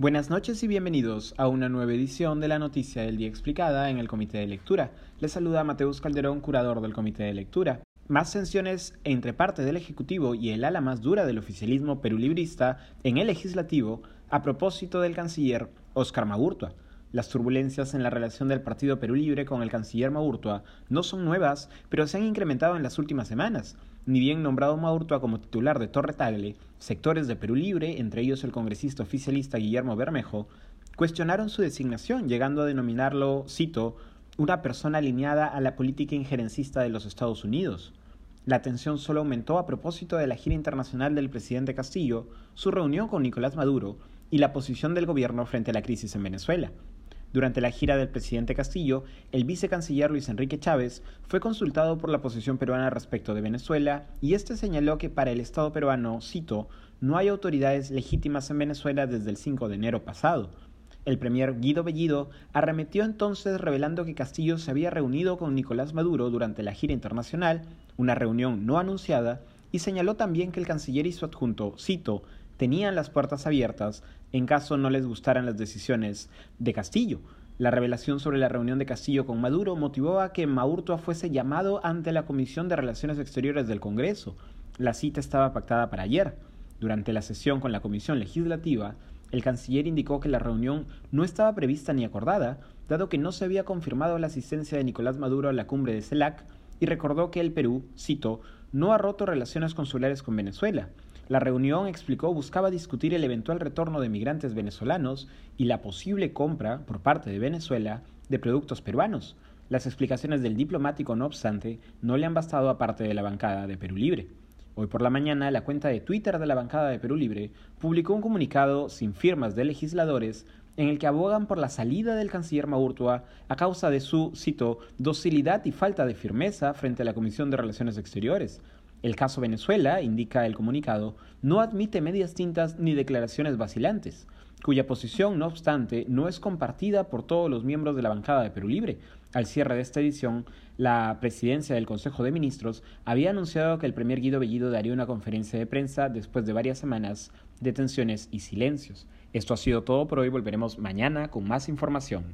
Buenas noches y bienvenidos a una nueva edición de la Noticia del Día Explicada en el Comité de Lectura. Les saluda Mateus Calderón, curador del Comité de Lectura. Más tensiones entre parte del Ejecutivo y el ala más dura del oficialismo perulibrista en el Legislativo a propósito del canciller Oscar Magurtua. Las turbulencias en la relación del Partido Perú Libre con el canciller Maurtua no son nuevas, pero se han incrementado en las últimas semanas. Ni bien nombrado Maurtua como titular de Torre Tagle, sectores de Perú Libre, entre ellos el congresista oficialista Guillermo Bermejo, cuestionaron su designación, llegando a denominarlo, cito, una persona alineada a la política injerencista de los Estados Unidos. La tensión solo aumentó a propósito de la gira internacional del presidente Castillo, su reunión con Nicolás Maduro y la posición del gobierno frente a la crisis en Venezuela. Durante la gira del presidente Castillo, el vicecanciller Luis Enrique Chávez fue consultado por la posición peruana respecto de Venezuela y este señaló que para el Estado peruano, cito, no hay autoridades legítimas en Venezuela desde el 5 de enero pasado. El premier Guido Bellido arremetió entonces revelando que Castillo se había reunido con Nicolás Maduro durante la gira internacional, una reunión no anunciada, y señaló también que el canciller y su adjunto, cito, tenían las puertas abiertas en caso no les gustaran las decisiones de Castillo. La revelación sobre la reunión de Castillo con Maduro motivó a que Maurtua fuese llamado ante la Comisión de Relaciones Exteriores del Congreso. La cita estaba pactada para ayer. Durante la sesión con la Comisión Legislativa, el canciller indicó que la reunión no estaba prevista ni acordada, dado que no se había confirmado la asistencia de Nicolás Maduro a la cumbre de CELAC, y recordó que el Perú, cito, no ha roto relaciones consulares con Venezuela. La reunión, explicó, buscaba discutir el eventual retorno de migrantes venezolanos y la posible compra por parte de Venezuela de productos peruanos. Las explicaciones del diplomático, no obstante, no le han bastado a parte de la bancada de Perú Libre. Hoy por la mañana, la cuenta de Twitter de la bancada de Perú Libre publicó un comunicado sin firmas de legisladores en el que abogan por la salida del canciller Maurtua a causa de su, cito, docilidad y falta de firmeza frente a la Comisión de Relaciones Exteriores, el caso Venezuela, indica el comunicado, no admite medias tintas ni declaraciones vacilantes, cuya posición, no obstante, no es compartida por todos los miembros de la bancada de Perú Libre. Al cierre de esta edición, la presidencia del Consejo de Ministros había anunciado que el primer Guido Bellido daría una conferencia de prensa después de varias semanas de tensiones y silencios. Esto ha sido todo por hoy, volveremos mañana con más información.